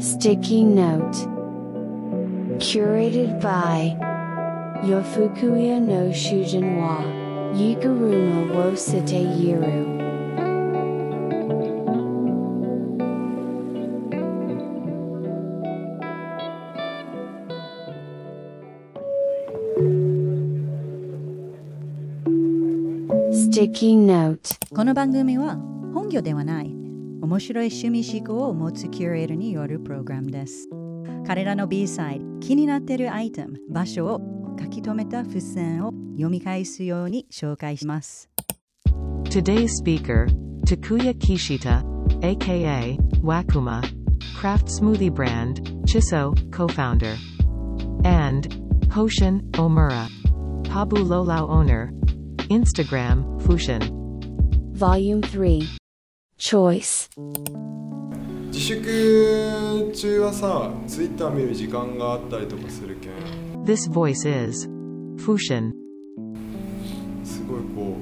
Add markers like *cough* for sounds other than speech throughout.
Sticky Note Curated by Yofukuya no Shujin wa Yikaruma wo Site Yiru この番組は本業ではない 面白い趣味思考を持つキュレーターによるプログラムです。彼らの B サイド、気になっているアイテム、場所を書き留めた付箋を読み返すように紹介します。Today's speaker, Takuya Kishita, aka Wakuma, craft smoothie brand, Chiso, co-founder, and Hoshin Omura, Pabu Lolau owner, Instagram, Fushin. Volume 3 Choice 自粛中はさ、ツイッター見る時間があったりとかするけん。This voice is Fushin. すごいこ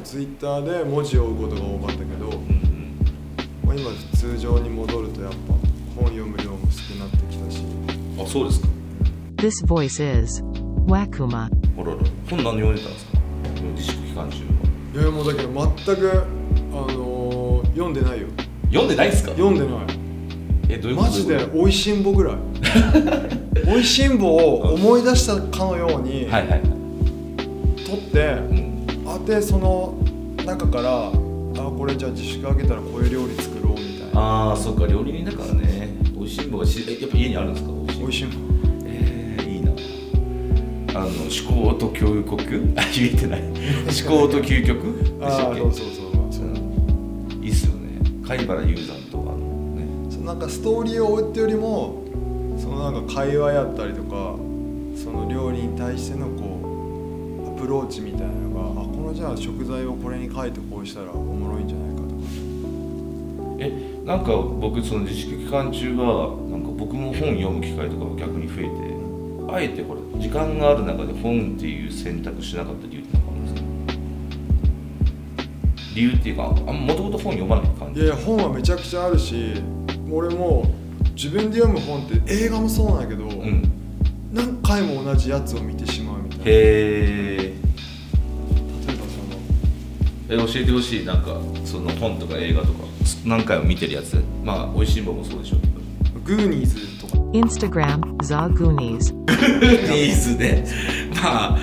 う、ツイッターで文字を追うことが多かったけど、まあ、今通常に戻るとやっぱ本読む量も少なってきたし。あ、そうですか。This voice is Wakuma. あらら本何読んでたんですか？自粛期間中はいやもうだけど全くあのー、読んでないよ。読んでないっすか？読んでない。えどういうこと？マジで「おいしんぼ」ぐらい「*laughs* おいしんぼ」を思い出したかのようにはいはい取って、うん、あでその中からあこれじゃあ自粛開けたらこういう料理作ろうみたいな。ああそっか料理人だからね。おいしんぼがしやっぱ家にあるんですか？おいしんぼ。あの思考と教育？あ *laughs* 言えてない。思考と究極？でしたっけ？そうそうそう、貝原雄山とかのね。そのなんかストーリーを追うってよりもそのなんか会話やったりとかその料理に対してのこうアプローチみたいなのがあこのじゃあ食材をこれに書いてこうしたらおもろいんじゃないかとか。えなんか僕その自粛期間中はなんか僕も本読む機会とかが逆に増えてあえてこれ時間がある中で本っていう選択しなかった理由理由っていうかあもともと本読まない感じ？いや本はめちゃくちゃあるし俺も自分で読む本って映画もそうなんやけど、うん、何回も同じやつを見てしまうみたいな。へえ例えばそのえ教えてほしいなんかその本とか映画とか。何回も見てるやつ？まあ「おいしいもん」もそうでしょ。うけどグーニーズとか。Instagram The Goonies *laughs* グーニーズね。まあ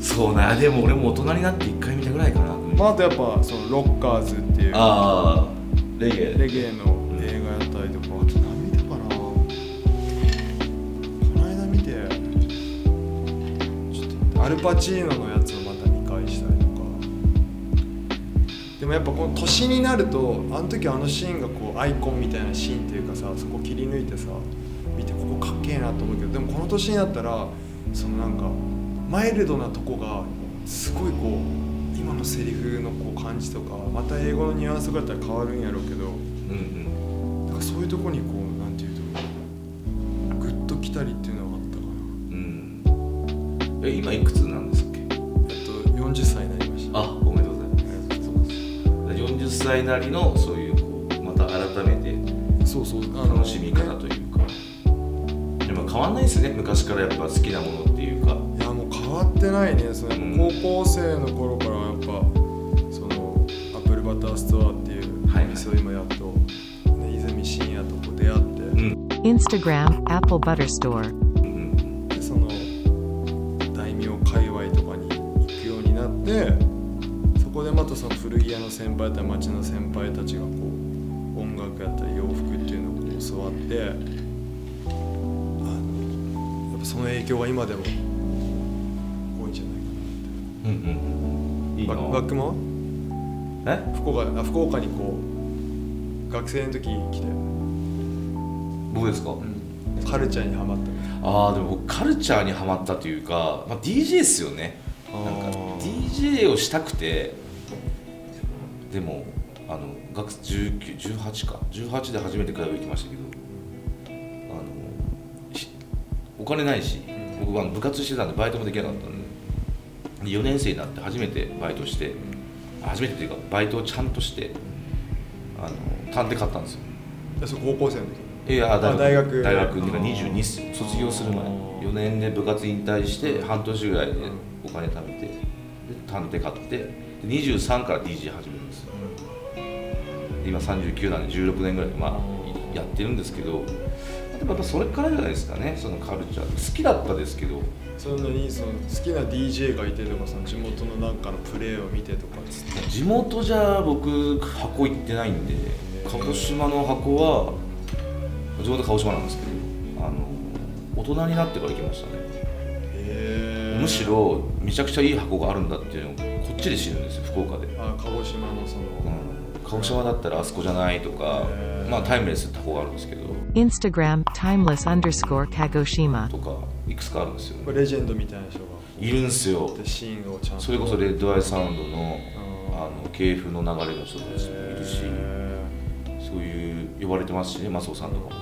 そうな。でも俺も大人になって1回見たぐらいかな、まあ、あとやっぱそのロッカーズっていう。ああレゲエ。レゲエの映画やったりとか、あと何見たかな。この間見てちょっとアルパチーノのやつをまた見返したりとか。でもやっぱこの年になるとあの時あのシーンがこうアイコンみたいなシーンっていうかさそこ切り抜いてさ見てここかっけえなと思うけどでもこの年になったらそのなんかマイルドなとこがすごいこう今のセリフのこう感じとかまた英語のニュアンスがあったら変わるんやろうけど、うんうん、なんかそういうとこにこうなんていうとグッときたりっていうのはあったかな。うん、え今いくつなんですっけ？えっと40歳になりました。あおめでとうございます。40歳なりのそういうこうまた改めてそうそう楽しみ方というか、でも変わんないですね。昔からやっぱ好きなものっていうか。いやもう変わってないね。その、高校生の頃からストアっていうお店を今やっと、ね、泉深夜とこ出会って、うん、Instagram Apple Butter Store、でその大名界隈とかに行くようになってそこでまたその古着屋の先輩たち町の先輩たちがこう音楽やったり洋服っていうのをこう教わってあのやっぱその影響が今でも多いんじゃないかなって。うんうんいいな。バックマえ？福岡あ福岡にこう学生の時来て。僕ですか、うん、カルチャーにはまったああでもカルチャーにはまったというか、まあ、DJ っすよね。なんか DJ をしたくてでもあの学1918か。18で初めて通い行きましたけどあのお金ないし僕は部活してたんでバイトもできなかったんで4年生になって初めてバイトして初めてというかバイトをちゃんとしてあの探偵買ったんですよ。えそれ高校生の時？いや大学大学。っていうかあー。22っすよ卒業する前。あー4年で部活引退して半年ぐらいでお金貯めてで探偵買ってで23から DJ 始めるんですよ。で今39なんで16年ぐらいまあいやってるんですけどでもやっぱそれからじゃないですかねそのカルチャー。好きだったですけど。そんなにその好きな DJ がいてとかその地元のなんかのプレーを見てとか。地元じゃ僕箱行ってないんで鹿児島の箱は地元鹿児島なんですけどあの大人になってから行きましたね。へむしろめちゃくちゃいい箱があるんだっていうのをこっちで知るんですよ福岡で、あ鹿児島のその、うん、鹿児島だったらあそこじゃないとかまあタイムレスって箱があるんですけど。Instagram timeless underscore Kagoshima. とかいくつかあるんですよこれレジェンドみたいな人が。いるんすよ。でシーンをちゃんと。それこそレッドアイサウンドのうん。あの系譜の流れの人たちもいるしへそういう呼ばれてますしねマスオさんとかも。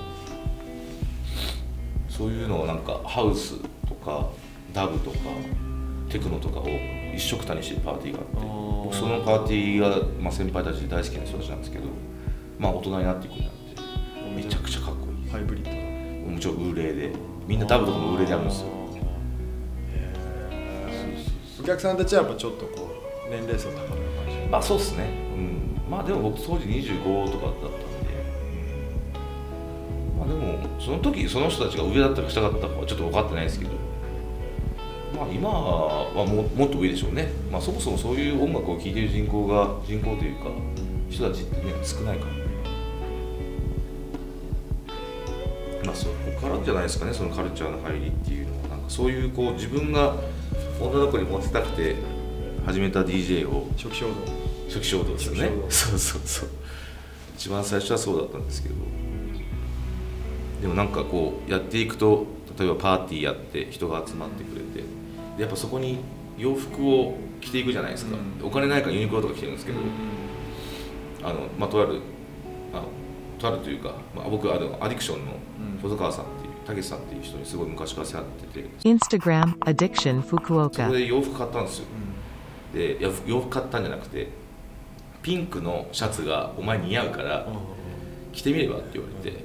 そういうのをなんかハウスとかダブとかテクノとかを一緒くたにしてるパーティーがあってそのパーティーが、まあ、先輩たちで大好きな人たちなんですけどまあ大人になっていくになってめちゃくちゃかっこいい。ーハイブリッド。だもちろんウーレイでみんなダブとかもウーレイであるんですよ。お客さんたちはやっぱちょっとこう年齢層高めな感じ。まあそうっすね。うん。まあでも僕当時25とかだったんでまあでもその時その人たちが上だったか下だったかはちょっと分かってないですけどまあ今はももっと上でしょうね。まあそもそもそういう音楽を聴いてる人口が人口というか人たちってね少ないからまあそこからじゃないですかねそのカルチャーの入りっていうのは。なんかそういうこう自分が女の子にモテたくて始めた DJ を。初期衝動。初期衝動ですよねそうそうそう。一番最初はそうだったんですけど。でもなんかこうやっていくと例えばパーティーやって人が集まってくれて。でやっぱそこに洋服を着ていくじゃないですか、うん。お金ないからユニクロとか着てるんですけど、あのまあとあるあのとあるというか、まあ、僕あのアディクションのうん。細川さんっていうたけしさんっていう人にすごい昔から世話ってて。Instagram addiction そこ.で洋服買ったんですよ。でいや洋服買ったんじゃなくてピンクのシャツがお前似合うから着てみればって言われて。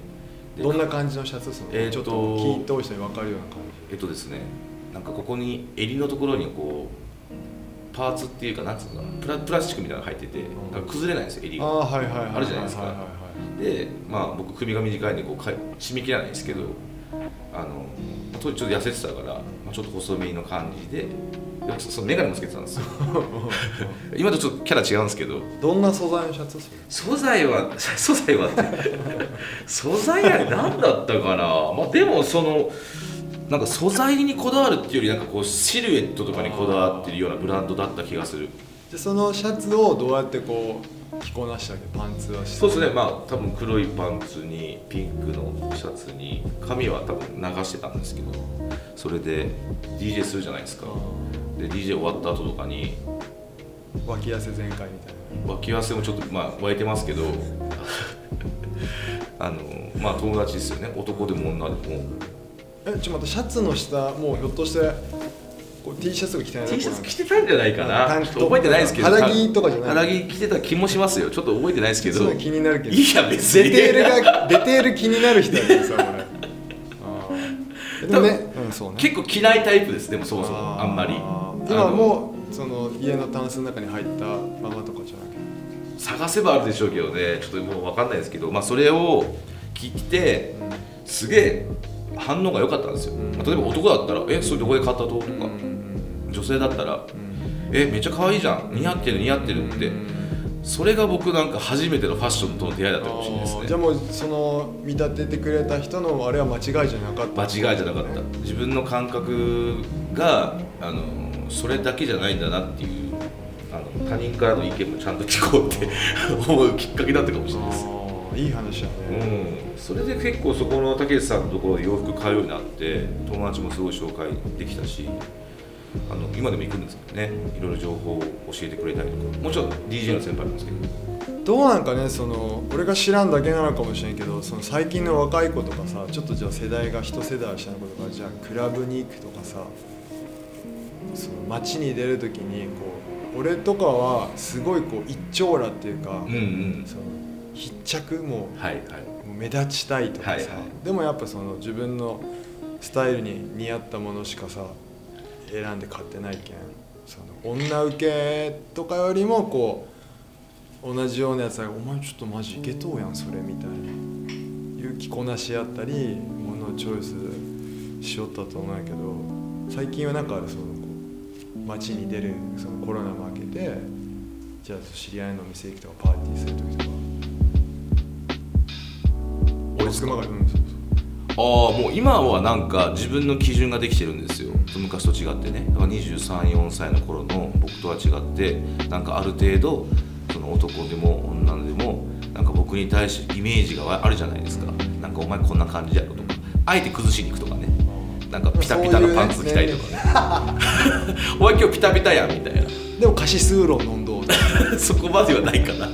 でどんな感じのシャツ？その、えーとちょっと聞いてお人に分かるような感えっとですねなんかここに襟のところにこうパーツっていうかなんつうのかなプラプラスチックみたいなの入っててなんか崩れないんですよ襟が。じああはいはいはいあるじゃないですか。はいはいはいでまあ僕首が短いんでこうかい締め切らないんですけどあの当時ちょっと痩せてたから、まあ、ちょっと細身の感じででそその眼鏡もつけてたんですよ。*laughs* 今とちょっとキャラ違うんですけど。どんな素材のシャツ素材は素材は *laughs* 素材は何だったかな？まあでもそのなんか素材にこだわるっていうよりなんかこうシルエットとかにこだわってるようなブランドだった気がする。でそのシャツをどうやってこう着こなしたわけパンツはしてそうですね。まあ多分黒いパンツにピンクのシャツに髪は多分流してたんですけどそれで DJ するじゃないですか。で DJ 終わった後とかに脇汗全開みたいな。脇汗もちょっとまあ湧いてますけどあのまあ友達ですよね。男でも女でもえちょっと待ってシャツの下もうひょっとしてこう T シャツが着てない T シャツ着てたんじゃないかな。ちょっと覚えてないですけど。肌着とかじゃない。肌着着てた気もしますよ。ちょっと覚えてないですけど。気になるけど。いや別に。デテールがデテール気になる人やけどさでもね、うん、そうね。結構着ないタイプですでもそもそもあんまり。今もうその家のタンスの中に入ったままとかじゃなくて。探せばあるでしょうけどね。ちょっともう分かんないですけど、まあ、それを着てすげえ反応が良かったんですよ、まあ例えば男だったら「えそれどこで買ったと?」とか、女性だったら「えめっちゃ可愛いじゃん。似合ってる似合ってる」って、それが僕なんか初めてのファッションとの出会いだったかもしれないですね。じゃあもうその見立ててくれた人のあれは間違いじゃなかった？間違いじゃなかった。自分の感覚があのそれだけじゃないんだなっていうあの他人からの意見もちゃんと聞こうって *laughs* 思うきっかけだったかもしれないですいい話だうね、ん、それで結構そこのたけしさんのところで洋服買うようになって友達もすごい紹介できたしあの今でも行くんですけどね。いろいろ情報を教えてくれたりとか。もちろん DJ の先輩なんですけど。どうなんかねその俺が知らんだけなのかもしれんけどその最近の若い子とかさちょっとじゃあ世代が一世代下の子とかじゃあクラブに行くとかさその街に出る時にこう俺とかはすごいこう一張羅っていうか、うんうん。その必着もはいはい。うもう目立ちたいとかさ、はいはい。でもやっぱその自分のスタイルに似合ったものしかさ選んで買ってないけん。その女受けとかよりもこう同じようなやつが「お前ちょっとマジいけとうやんそれ」みたいな。いう着こなしやったりものをチョイスしよったと思うんやけど最近はなんかそのこう街に出るそのコロナも明けてじゃあ知り合いの店行くとかパーティーする時とかああもう今はなんか自分の基準ができてるんですよ。昔と違ってね。だから234歳の頃の僕とは違ってなんかある程度その男でも女でもなんか僕に対してイメージがあるじゃないですか。なんかお前こんな感じやろとか。あえて崩しに行くとかね。なんかピタピタのパンツ着たりとかね。お前今日ピタピタやんみたいな。でもカシスウーロン飲んどうとそこまではないかな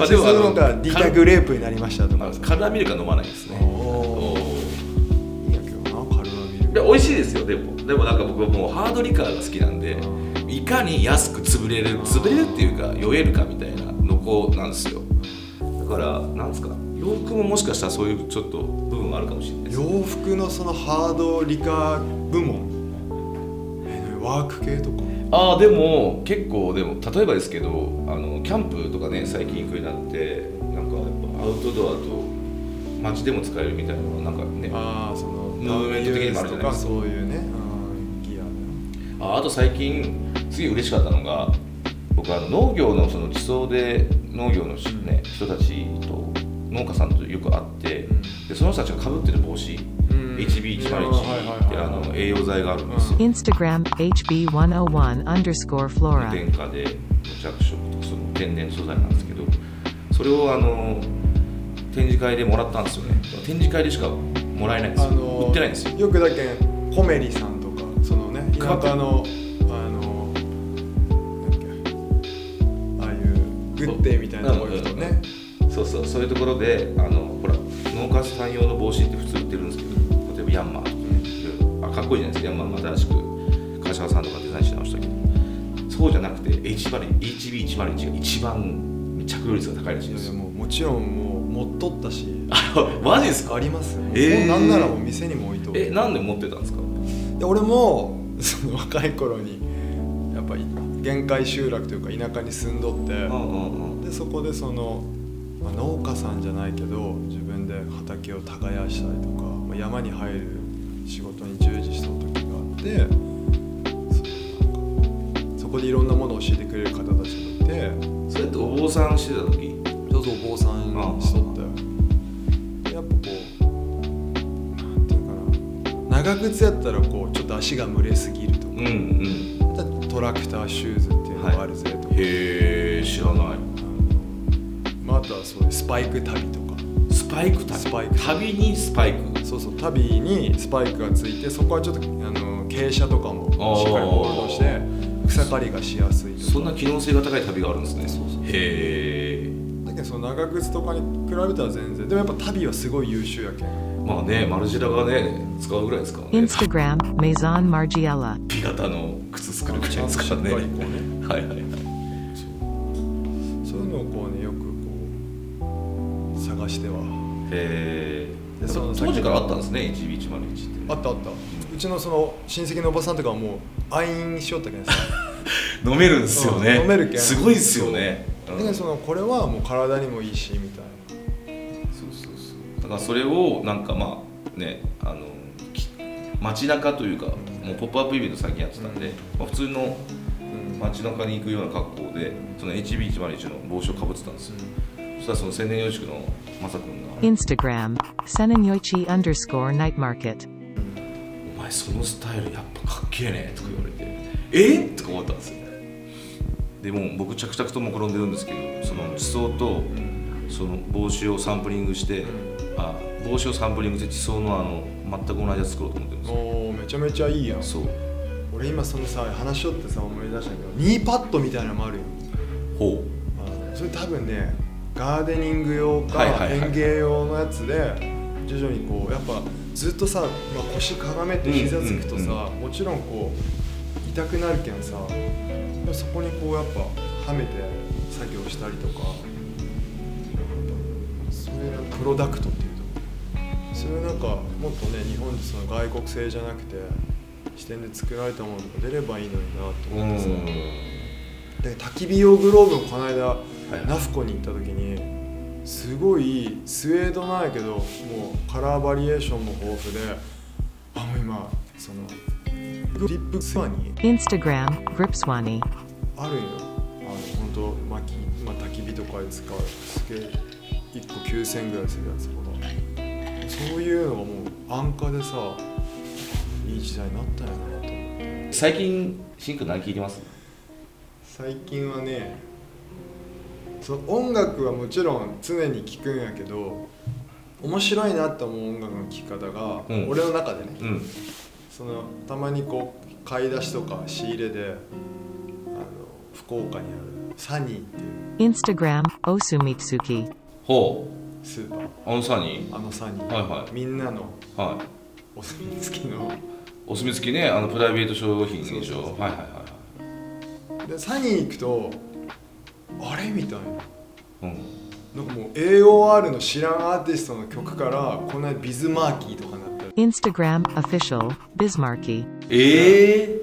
カシスウーロンがディタグレープになりましたとか。カルアミルクは飲まないですね。いいんやけどなカルアミル。クで美味しいですよでも。でもなんか僕はもうハードリカーが好きなんでいかに安く潰れる潰れるっていうか酔えるかみたいなのこなんですよ。だからなんですか洋服ももしかしたらそういうちょっと部分があるかもしれないです洋服のそのハードリカ部門えワーク系とか。ああでも結構でも例えばですけどあのキャンプとかね最近行くようになってなんかやっぱアウトドアと街でも使えるみたいなのはなんかねああそのムーブメント的にもあるじゃないですか。そういうねうんギアああと最近すげえ嬉しかったのが僕あの農業のその地層で農業のし、ね、人たちと農家さんとよく会って、うん。でその人たちがかぶってる帽子、うん HB101 はいはいはいってあの栄養剤があるんですよ、Instagram HB101 underscore 無 flora. 添加で無着色とその天然素材なんですけどそれをあの展示会でもらったんですよね。展示会でしかもらえないんですよ、あの売ってないんですよ。よくだけんコメリさんとかそのね田舎のあのなんだっけああいうグッデイみたいなとね。そうそうそういうところであのほら農家さん用の帽子って普通売ってるんですけどヤンマー。とかねいろいろあかっこいいじゃないですか。ヤンマーも新しく柏さんとかデザインし直したけど。そうじゃなくて HB101 が一番着用率が高いらしいんです。よいやいやもうもちろんもう持っとったし。*laughs* マジですか？ありますよ、えー。なんならもう店にも置いとるえなんで持ってたんですか？で俺も *laughs* その若い頃にやっぱり限界集落というか田舎に住んどって、うんうんうん。でそこでその、まあ、農家さんじゃないけど自分で畑を耕したりとか、まあ、山に入る仕事に従事した時があってそこでいろんなものを教えてくれる方たちがいてそれってお坊さんしてた時？そうそうお坊さんしとったよ。でやっぱこうなんていうかな長靴やったらこうちょっと足が蒸れすぎるとか。うんうん。トラクターシューズっていうのがあるぜとか、へえ知らない。まあ、あとはそういうスパイク旅とか。スパイク旅？スパイク旅にスパイクそうそう旅にスパイクがついてそこはちょっとあの傾斜とかもしっかりホールドして草刈りがしやすいそんな機能性が高い旅があるんですねそうそう。へえだけどその長靴とかに比べたら全然でもやっぱ旅はすごい優秀やけん。まあねマルジェラがね使うぐらいですからね。Instagram Maison Margiela. P 型の靴作るぐらいですからね。ちゃんとしっかりこうね。はいはいはい。そう。いうのをこうねよくこう探しては。へえ当時からあったんですね HB101 って。あったあった。うちのその親戚のおばさんとかはもう愛飲しよったけんさ。*laughs* 飲めるんですよね。うん飲めるけん。すごいですよね。だう。んけどそのこれはもう体にもいいしみたいそうそうそう。だからそれをなんかまあねあのき街中というかもうポップアップイベント最近やってたんで、まあ、普通のな、うん。街中に行くような格好でその HB101 の帽子をかぶってたんですよ、そしたらその千年養殖のまさくんが。Instagram Senenyoichi underscore night market.「お前そのスタイルやっぱかっけえね」とか言われて「え？っ?」とか思ったんですよ。でも僕着々とも転んでるんですけどその地層とその帽子をサンプリングして、あ帽子をサンプリングして地層のあの全く同じやつ作ろうと思ってるんですよ。おーめちゃめちゃいいやん。そう。俺今そのさ話しよってさ思い出したけどニーパッドみたいなのもあるよ。ほあそれ多分ねガーデニング用か園芸用のやつで徐々にこうやっぱずっとさ、まあ、腰かがめて膝つくとさ、うんもちろんこう痛くなるけんさそこにこうやっぱはめて支作業したりとか。そういうプロダクトっていうと。そういうなんかもっとね日本でその外国製じゃなくて視点で作られたものが出ればいいのになとう思ってさ、ん。で焚き火用グローブもこの間ナフコに行った時にすごいスウェードなんやけどもうカラーバリエーションも豊富であもう今そのグリップツアーに Instagram, Gripswani. あるんよあの本当薪、まあ、焚き火とかで使うすげえ1個9000円ぐらいするやつとか。そういうのがもう安価でさいい時代になったんやなと思って。最近シンク何聞いてます？最近はねそう音楽はもちろん常に聴くんやけど面白いなって思う音楽の聴き方が、うん。俺の中でね。うん。そのたまにこう買い出しとか仕入れであの福岡にあるサニーっていう。Instagram, Osumitsuki. ほスーパー。うあのさにあのサニー、はいはい。みんなのはい。お墨付きの。お墨付きねあのプライベート商品でしょ？そうそうそう。はいはいはいはい。でサニー行くとあれ？みたいなうんなんかもう AOR の知らんアーティストの曲からこんなビズマーキーとかなったり Instagram, official, Bismarcky. ええ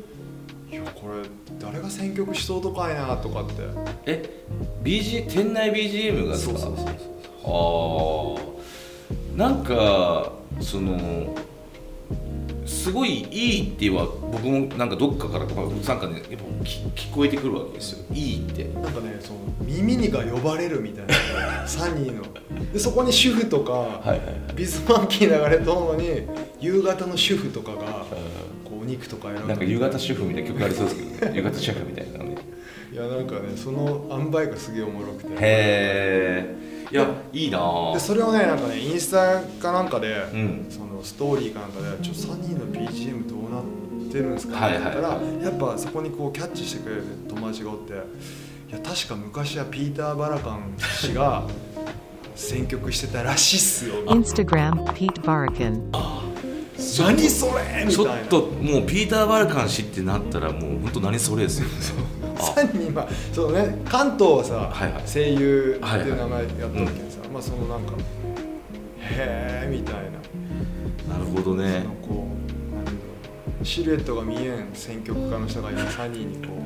いやこれ？誰が選曲しとうとかいなとかってえ BG 店内 BGM がですかそうそうそうああなんかそのすごいいいっては僕もなんかどっかからまあなんかねやっぱ聞聞こえてくるわけですよ。いいって。なんかねその耳にが呼ばれるみたいな *laughs* サニーの。でそこに主婦とか、はいはいはい。ビズマーキー流れとんのに夕方の主婦とかがこうお肉とか選ぶなんか夕方主婦みたいな曲ありそうですけど、ね、*laughs* 夕方主婦みたいなのね。いやなんかねその塩梅がすげえおもろくて。へえいやいいなぁでそれをねなんかねインスタかなんかで、うん。そのストーリーかなんかで「ちょサニーの BGM どうなってるんですか?」って言ったら、やっぱそこにこうキャッチしてくれる友達がおって「いや確か昔はピーター・バラカン氏が選曲してたらしいっすよ」Instagram, Peter Barakan. 何それみちょたいな。っともうピーター・バルカン氏ってなったらもう本当何それですよねあ。サニー今そうね関東はさ、はいはい。声優ってはい。はいいう名前やっとるけどさ、まあそのなんかへえみたいな。なるほどね。そのこうシルエットが見えん選曲家の人が今サニーにこう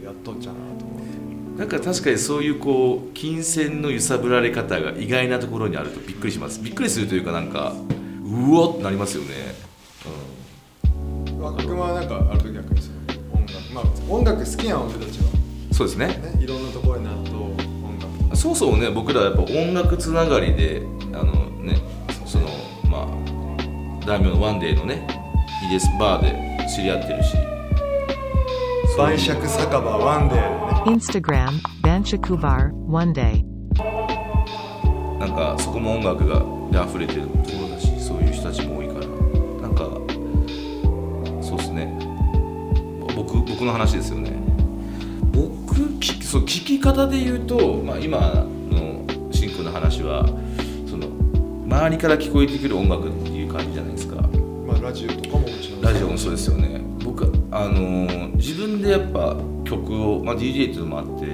ねやっとっちゃなと思って。なんか確かにそういうこう金銭の揺さぶられ方が意外なところにあるとびっくりします。びっくりするというかなんかうわってなりますよね、若君はなんかある時逆にその音楽好きやん俺たちは。うん、そうですね。ねいろんなところに納豆音楽そうそうね僕らやっぱ音楽つながりであのねそのまあ大名のワンデーのねイデスバーで知り合ってるし。晩酌酒場ワンデーでね。Instagram, Banshakubar, one day. なんかそこも音楽がで溢れてる僕僕の話ですよね。僕きそう聞き方で言うと、まあ、今のシンクの話はその周りから聞こえてくる音楽っていう感じじゃないですか。まあラジオとかももちろん。ラジオもそうですよね。僕あのー自分でやっぱ曲を、まあ、DJ っていうのもあって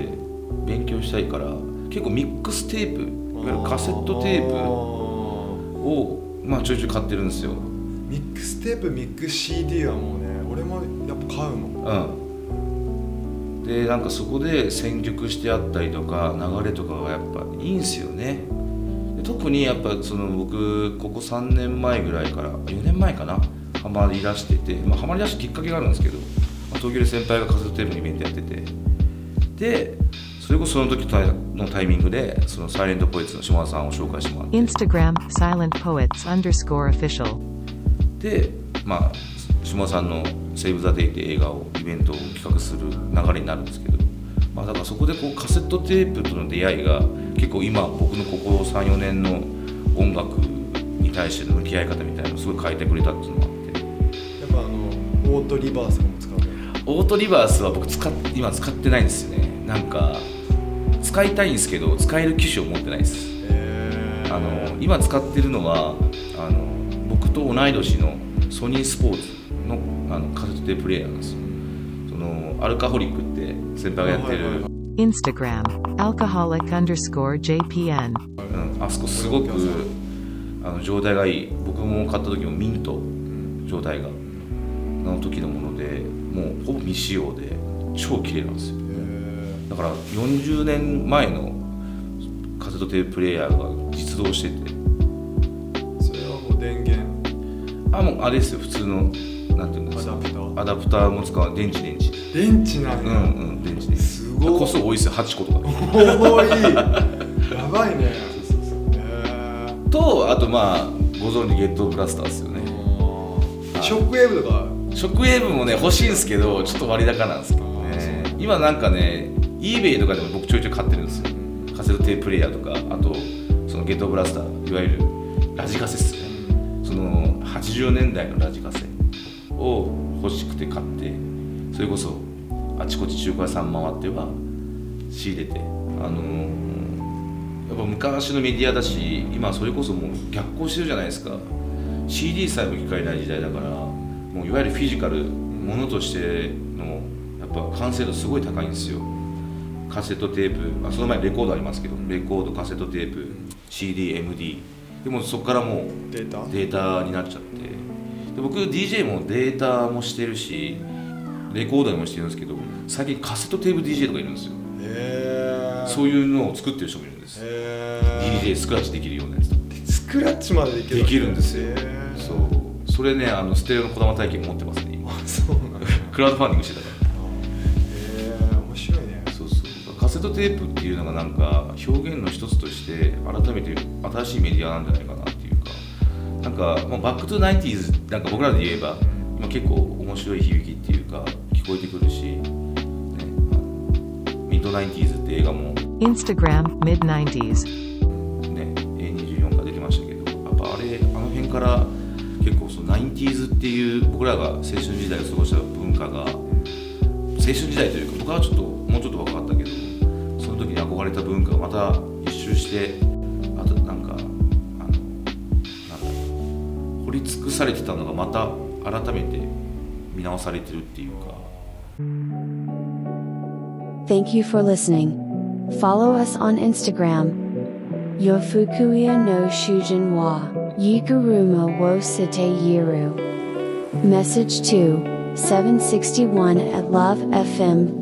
勉強したいから結構ミックステープいわゆるカセットテープあを、まあ、ちょいちょい買ってるんですよ。ーミックステープミックス CD はもうねうもんうん。でなんかそこで選曲してあったりとか流れとかがやっぱいいんですよね。で特にやっぱその僕ここ3年前ぐらいから4年前かな？ハマりだしてて、まあ、ハマりだしたきっかけがあるんですけど、まあ東京で先輩がカセットテープのイベントやってて。でそれこそその時のタイミングでそのサイレントポエツの島田さんを紹介してもらって。Instagram, Silent Poets underscore official. でまあ下田さんの「セーブ・ザ・デイ」って映画をイベントを企画する流れになるんですけど、まあ、だからそこでこうカセットテープとの出会いが結構今僕のここ34年の音楽に対しての向き合い方みたいなのをすごい変えてくれたっていうのがあって。やっぱあのオートリバースも使うねオートリバースは僕使っ今使ってないんですよね。なんか使いたいんですけど使える機種を持ってないです。えー、あの今使ってるのはあの僕と同い年のソニースポーツのあのカセットテーププレイヤーなんですよ。そのアルカホリックって先輩がやってる、はいはいはい。Instagram, alcoholic underscore JPN. うん、あそこすごくあの状態がいい。僕も買った時もミント状態がの時のものでもうほぼ未使用で超綺麗なんですよ。へだから40年前のカセットテーププレイヤーが実動してて。ーそれはもう電源。あもうあれですよ普通のなんていうんですかアダプター。アダプターも使う電池電池。電池なんや、うんうん電池電池すごい。個数多いですよ8個とか多い。やばいね。へーとあとまあご存知ゲットブラスターですよね。ショックウェーブとか？ショックウェーブもね欲しいんですけどちょっと割高なんですけどあー。ね今なんかね eBay とかでも僕ちょいちょい買ってるんですよ。カセットテーププレイヤーとかあとそのゲットブラスターいわゆるラジカセっすね。その80年代のラジカセを欲しくて買ってそれこそあちこち中華屋さん回っては仕入れてあのーやっぱ昔のメディアだし今それこそもう逆行してるじゃないですか。CD さえも聞かれない時代だからもういわゆるフィジカルものとしてのやっぱ完成度すごい高いんですよ。カセットテープあその前にレコードありますけどレコードカセットテープ CDMD でもそこからもうデータ？データになっちゃってで僕 DJ もデータもしてるしレコードにもしてるんですけど最近カセットテープ DJ とかいるんですよ。へえそういうのを作ってる人もいるんですへ DJ スクラッチできるようなやつスクラッチまでできるできるんですよ。へー。そう。それねあのステレオのこだま体験持ってますね今。そうなんクラウドファンディングしてたから。え面白いね。そうそう。カセットテープっていうのがなんか表現の一つとして改めて新しいメディアなんじゃないかななんか、まあ、 back to nineties なんか僕らで言えば、まあ、結構面白い響きっていうか聞こえてくるし、ね、 mid nineties って映画も Instagram, mid 90s. ね A24 が出てましたけどやっぱあれあの辺から結構その nineties っていう僕らが青春時代を過ごした文化が青春時代というか僕はちょっともうちょっと若かったけどその時に憧れた文化がまた一周してり尽くされてたのがまた改めて見直されてるっていうか Thank you for listening. Follow us on Instagram. Yofukuya no Shujin wa Yigaruma wo Site Yiru. Message to 761 at lovefm.co.jp.